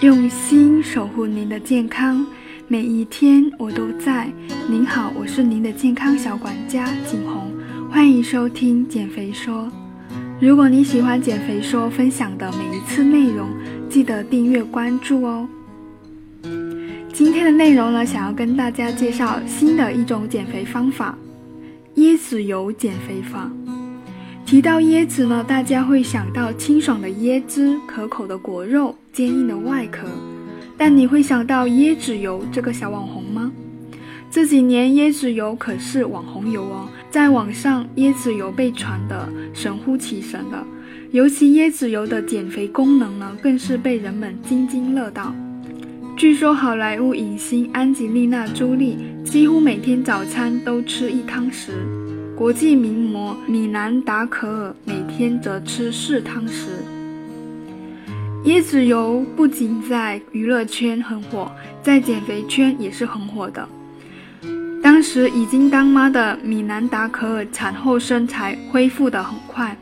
用心守护您的健康，每一天我都在。您好，我是您的健康小管家景红，欢迎收听减肥说。如果你喜欢减肥说分享的每一次内容，记得订阅关注哦。今天的内容呢，想要跟大家介绍新的一种减肥方法——椰子油减肥法。提到椰子呢，大家会想到清爽的椰汁、可口的果肉、坚硬的外壳，但你会想到椰子油这个小网红吗？这几年椰子油可是网红油哦，在网上椰子油被传得神乎其神的，尤其椰子油的减肥功能呢，更是被人们津津乐道。据说好莱坞影星安吉丽娜·朱莉几乎每天早餐都吃一汤匙。国际名模米兰达·可尔每天则吃四汤匙。椰子油不仅在娱乐圈很火，在减肥圈也是很火的。当时已经当妈的米兰达·可尔产后身材恢复得很快，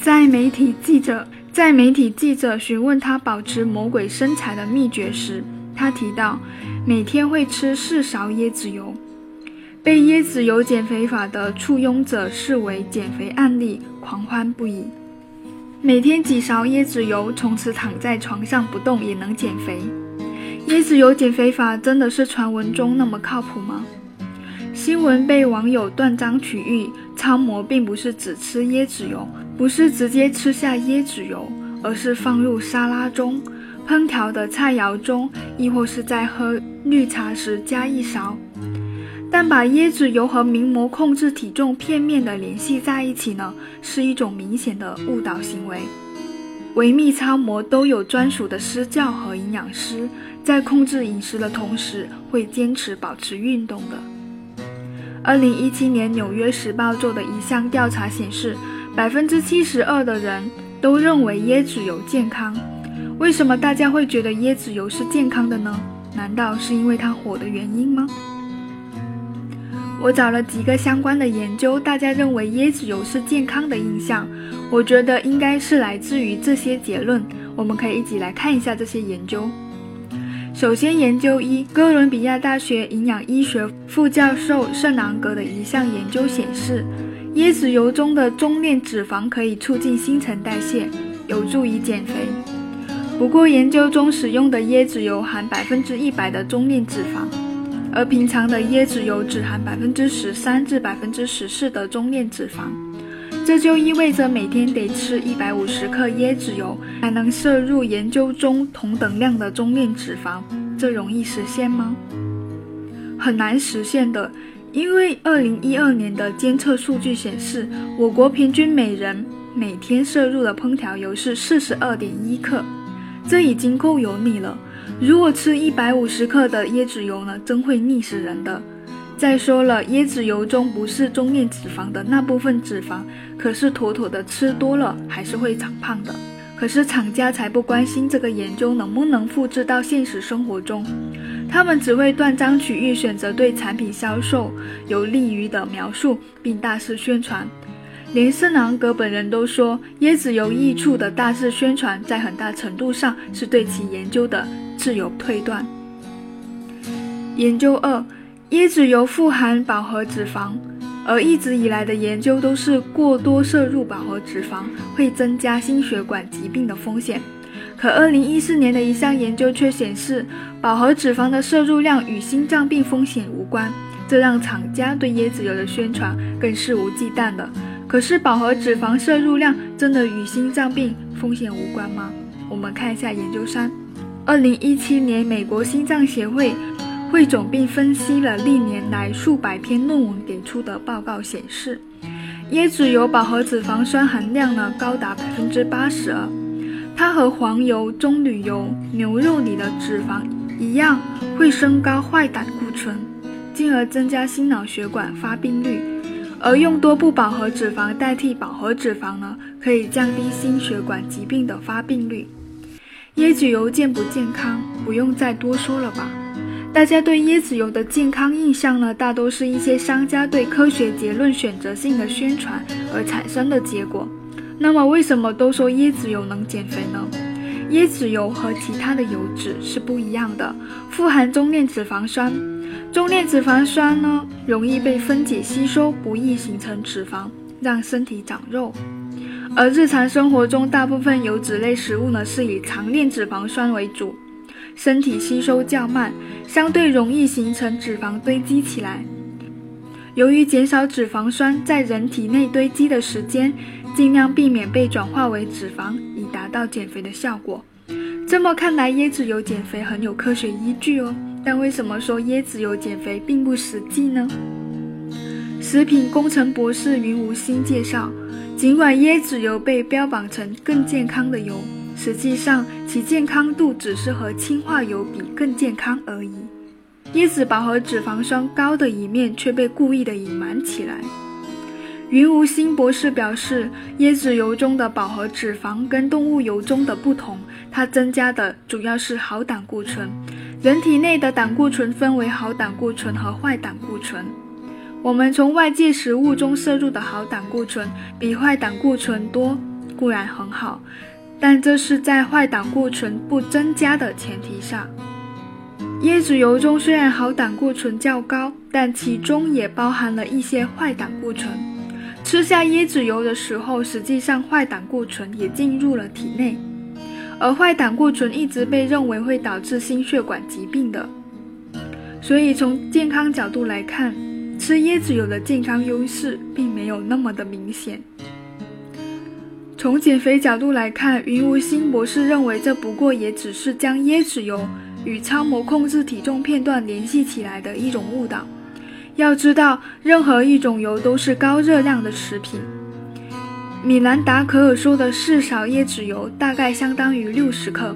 在媒体记者在媒体记者询问她保持魔鬼身材的秘诀时，她提到每天会吃四勺椰子油。被椰子油减肥法的簇拥者视为减肥案例，狂欢不已。每天几勺椰子油，从此躺在床上不动也能减肥。椰子油减肥法真的是传闻中那么靠谱吗？新闻被网友断章取义，超模并不是只吃椰子油，不是直接吃下椰子油，而是放入沙拉中、烹调的菜肴中，亦或是在喝绿茶时加一勺。但把椰子油和名模控制体重片面的联系在一起呢，是一种明显的误导行为。维密超模都有专属的私教和营养师，在控制饮食的同时，会坚持保持运动的。二零一七年《纽约时报》做的一项调查显示，百分之七十二的人都认为椰子油健康。为什么大家会觉得椰子油是健康的呢？难道是因为它火的原因吗？我找了几个相关的研究，大家认为椰子油是健康的印象，我觉得应该是来自于这些结论。我们可以一起来看一下这些研究。首先，研究一，哥伦比亚大学营养医学副教授圣南格的一项研究显示，椰子油中的中链脂肪可以促进新陈代谢，有助于减肥。不过，研究中使用的椰子油含百分之一百的中链脂肪。而平常的椰子油只含百分之十三至百分之十四的中链脂肪，这就意味着每天得吃一百五十克椰子油才能摄入研究中同等量的中链脂肪，这容易实现吗？很难实现的，因为二零一二年的监测数据显示，我国平均每人每天摄入的烹调油是四十二点一克，这已经够油腻了。如果吃一百五十克的椰子油呢，真会腻死人的。再说了，椰子油中不是中链脂肪的那部分脂肪，可是妥妥的吃多了还是会长胖的。可是厂家才不关心这个研究能不能复制到现实生活中，他们只会断章取义，选择对产品销售有利于的描述，并大肆宣传。连圣南格本人都说，椰子油益处的大肆宣传，在很大程度上是对其研究的。自有推断。研究二，椰子油富含饱和脂肪，而一直以来的研究都是过多摄入饱和脂肪会增加心血管疾病的风险。可二零一四年的一项研究却显示，饱和脂肪的摄入量与心脏病风险无关，这让厂家对椰子油的宣传更肆无忌惮了。可是饱和脂肪摄入量真的与心脏病风险无关吗？我们看一下研究三。二零一七年，美国心脏协会汇总并分析了历年来数百篇论文给出的报告显示，椰子油饱和脂肪酸含量呢高达百分之八十二，它和黄油、棕榈油、牛肉里的脂肪一样，会升高坏胆固醇，进而增加心脑血管发病率。而用多不饱和脂肪代替饱和脂肪呢，可以降低心血管疾病的发病率。椰子油健不健康，不用再多说了吧？大家对椰子油的健康印象呢，大都是一些商家对科学结论选择性的宣传而产生的结果。那么，为什么都说椰子油能减肥呢？椰子油和其他的油脂是不一样的，富含中链脂肪酸。中链脂肪酸呢，容易被分解吸收，不易形成脂肪，让身体长肉。而日常生活中，大部分油脂类食物呢，是以长链脂肪酸为主，身体吸收较慢，相对容易形成脂肪堆积起来。由于减少脂肪酸在人体内堆积的时间，尽量避免被转化为脂肪，以达到减肥的效果。这么看来，椰子油减肥很有科学依据哦。但为什么说椰子油减肥并不实际呢？食品工程博士云无心介绍，尽管椰子油被标榜成更健康的油，实际上其健康度只是和氢化油比更健康而已。椰子饱和脂肪酸高的一面却被故意的隐瞒起来。云无心博士表示，椰子油中的饱和脂肪跟动物油中的不同，它增加的主要是好胆固醇。人体内的胆固醇分为好胆固醇和坏胆固醇。我们从外界食物中摄入的好胆固醇比坏胆固醇多，固然很好，但这是在坏胆固醇不增加的前提下。椰子油中虽然好胆固醇较高，但其中也包含了一些坏胆固醇。吃下椰子油的时候，实际上坏胆固醇也进入了体内，而坏胆固醇一直被认为会导致心血管疾病的。所以从健康角度来看，吃椰子油的健康优势并没有那么的明显。从减肥角度来看，云无心博士认为这不过也只是将椰子油。与超模控制体重片段联系起来的一种误导。要知道，任何一种油都是高热量的食品。米兰达·可尔说的四勺椰子油大概相当于六十克，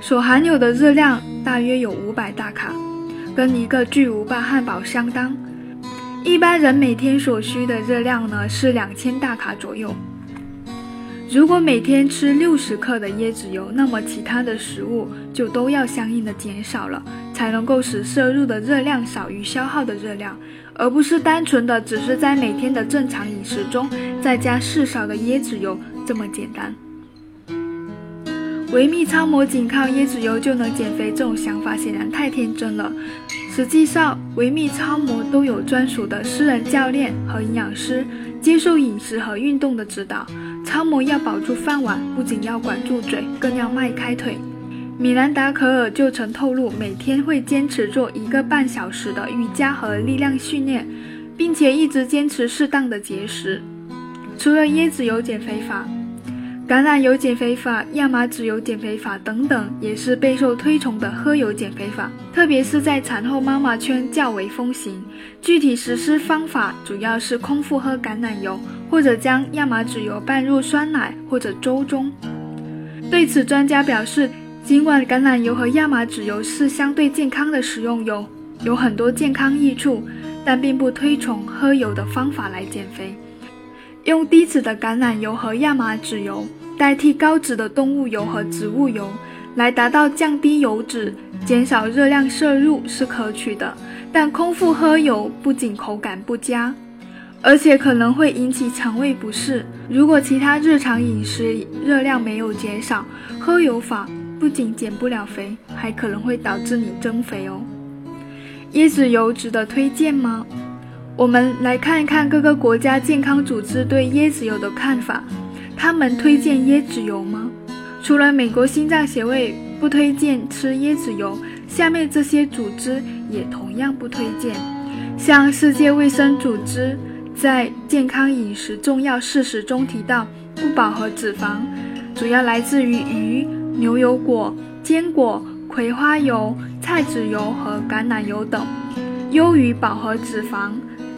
所含有的热量大约有五百大卡，跟一个巨无霸汉堡相当。一般人每天所需的热量呢是两千大卡左右。如果每天吃六十克的椰子油，那么其他的食物就都要相应的减少了，才能够使摄入的热量少于消耗的热量，而不是单纯的只是在每天的正常饮食中再加四勺的椰子油这么简单。维密超模仅靠椰子油就能减肥，这种想法显然太天真了。实际上，维密超模都有专属的私人教练和营养师，接受饮食和运动的指导。超模要保住饭碗，不仅要管住嘴，更要迈开腿。米兰达·可尔就曾透露，每天会坚持做一个半小时的瑜伽和力量训练，并且一直坚持适当的节食。除了椰子油减肥法。橄榄油减肥法、亚麻籽油减肥法等等，也是备受推崇的喝油减肥法，特别是在产后妈妈圈较为风行。具体实施方法主要是空腹喝橄榄油，或者将亚麻籽油拌入酸奶或者粥中。对此，专家表示，尽管橄榄油和亚麻籽油是相对健康的食用油，有很多健康益处，但并不推崇喝油的方法来减肥。用低脂的橄榄油和亚麻籽油。代替高脂的动物油和植物油，来达到降低油脂、减少热量摄入是可取的。但空腹喝油不仅口感不佳，而且可能会引起肠胃不适。如果其他日常饮食热量没有减少，喝油法不仅减不了肥，还可能会导致你增肥哦。椰子油值得推荐吗？我们来看一看各个国家健康组织对椰子油的看法。他们推荐椰子油吗？除了美国心脏协会不推荐吃椰子油，下面这些组织也同样不推荐。像世界卫生组织在健康饮食重要事实中提到，不饱和脂肪主要来自于鱼、牛油果、坚果、葵花油、菜籽油和橄榄油等；优于饱和脂肪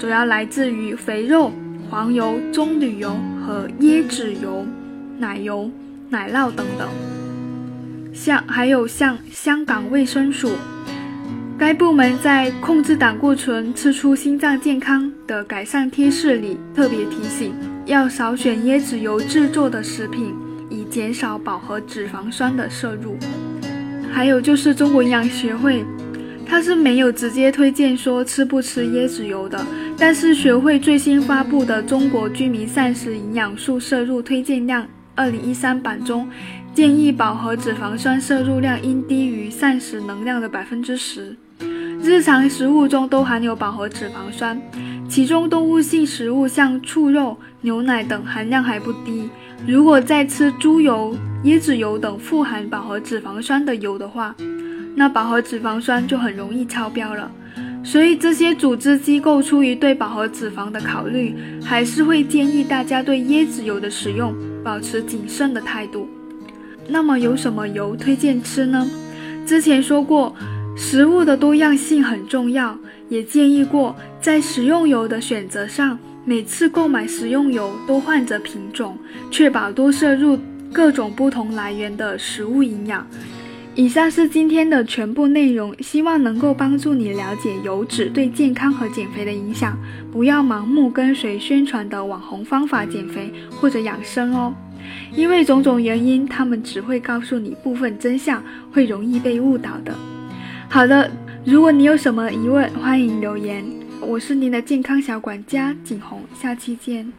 主要来自于肥肉。黄油、棕榈油和椰子油、奶油、奶酪等等，像还有像香港卫生署，该部门在控制胆固醇、吃出心脏健康的改善贴士里特别提醒，要少选椰子油制作的食品，以减少饱和脂肪酸的摄入。还有就是中国营养学会。它是没有直接推荐说吃不吃椰子油的，但是学会最新发布的《中国居民膳食营养素摄入推荐量（二零一三版）》中，建议饱和脂肪酸摄入量应低于膳食能量的百分之十。日常食物中都含有饱和脂肪酸，其中动物性食物像畜肉、牛奶等含量还不低。如果再吃猪油、椰子油等富含饱和脂肪酸的油的话，那饱和脂肪酸就很容易超标了。所以这些组织机构出于对饱和脂肪的考虑，还是会建议大家对椰子油的使用保持谨慎的态度。那么有什么油推荐吃呢？之前说过，食物的多样性很重要，也建议过在食用油的选择上，每次购买食用油都换着品种，确保多摄入各种不同来源的食物营养。以上是今天的全部内容，希望能够帮助你了解油脂对健康和减肥的影响，不要盲目跟随宣传的网红方法减肥或者养生哦。因为种种原因，他们只会告诉你部分真相，会容易被误导的。好的，如果你有什么疑问，欢迎留言。我是您的健康小管家景红，下期见。